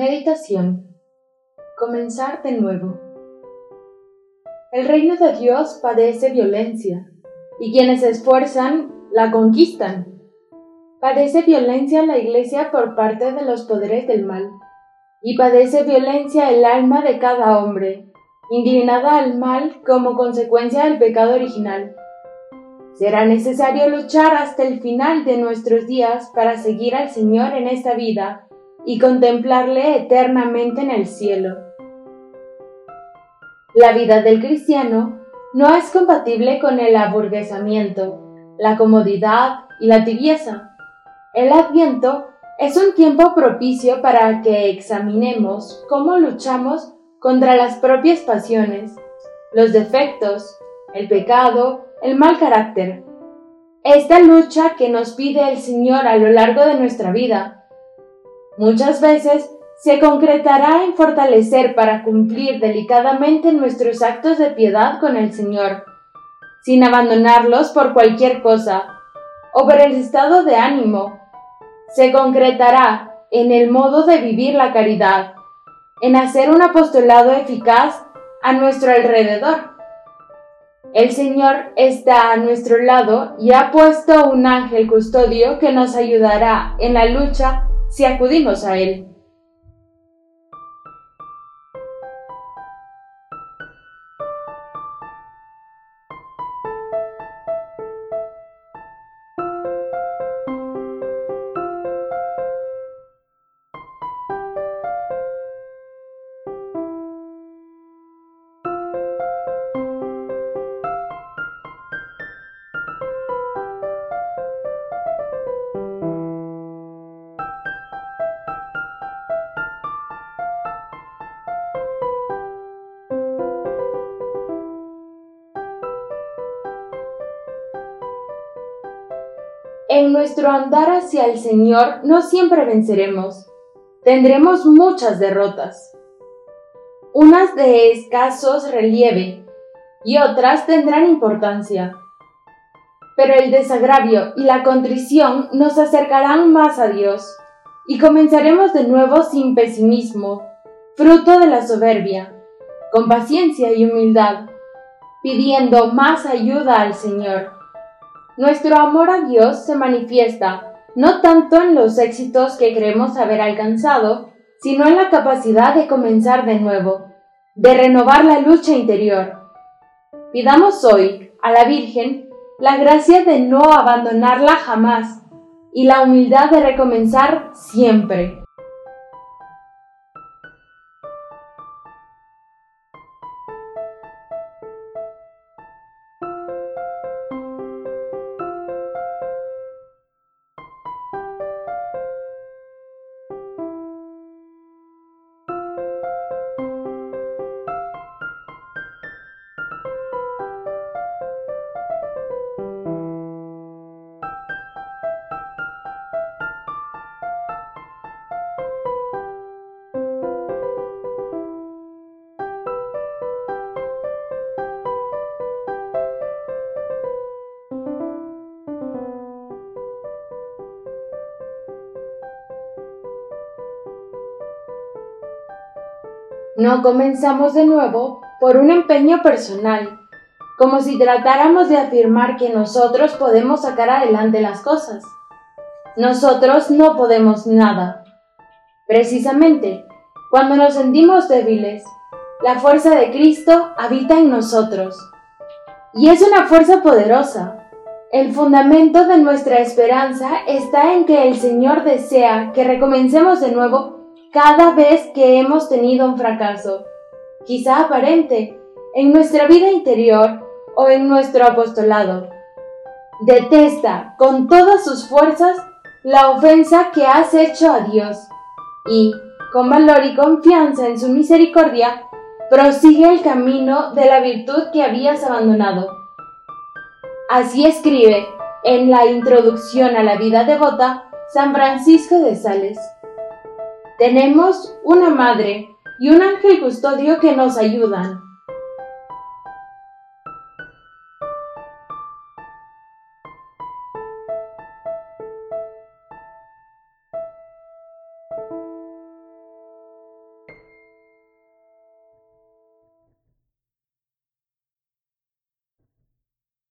Meditación. Comenzar de nuevo. El reino de Dios padece violencia, y quienes se esfuerzan la conquistan. Padece violencia la Iglesia por parte de los poderes del mal, y padece violencia el alma de cada hombre, inclinada al mal como consecuencia del pecado original. Será necesario luchar hasta el final de nuestros días para seguir al Señor en esta vida y contemplarle eternamente en el cielo. La vida del cristiano no es compatible con el aburguesamiento, la comodidad y la tibieza. El adviento es un tiempo propicio para que examinemos cómo luchamos contra las propias pasiones, los defectos, el pecado, el mal carácter. Esta lucha que nos pide el Señor a lo largo de nuestra vida muchas veces se concretará en fortalecer para cumplir delicadamente nuestros actos de piedad con el Señor, sin abandonarlos por cualquier cosa o por el estado de ánimo. Se concretará en el modo de vivir la caridad, en hacer un apostolado eficaz a nuestro alrededor. El Señor está a nuestro lado y ha puesto un ángel custodio que nos ayudará en la lucha si acudimos a Él. En nuestro andar hacia el Señor no siempre venceremos. Tendremos muchas derrotas. Unas de escasos relieve y otras tendrán importancia. Pero el desagravio y la contrición nos acercarán más a Dios y comenzaremos de nuevo sin pesimismo, fruto de la soberbia, con paciencia y humildad, pidiendo más ayuda al Señor. Nuestro amor a Dios se manifiesta no tanto en los éxitos que creemos haber alcanzado, sino en la capacidad de comenzar de nuevo, de renovar la lucha interior. Pidamos hoy a la Virgen la gracia de no abandonarla jamás y la humildad de recomenzar siempre. No comenzamos de nuevo por un empeño personal, como si tratáramos de afirmar que nosotros podemos sacar adelante las cosas. Nosotros no podemos nada. Precisamente, cuando nos sentimos débiles, la fuerza de Cristo habita en nosotros. Y es una fuerza poderosa. El fundamento de nuestra esperanza está en que el Señor desea que recomencemos de nuevo cada vez que hemos tenido un fracaso, quizá aparente, en nuestra vida interior o en nuestro apostolado. Detesta con todas sus fuerzas la ofensa que has hecho a Dios y, con valor y confianza en su misericordia, prosigue el camino de la virtud que habías abandonado. Así escribe en la introducción a la vida devota San Francisco de Sales. Tenemos una madre y un ángel custodio que nos ayudan.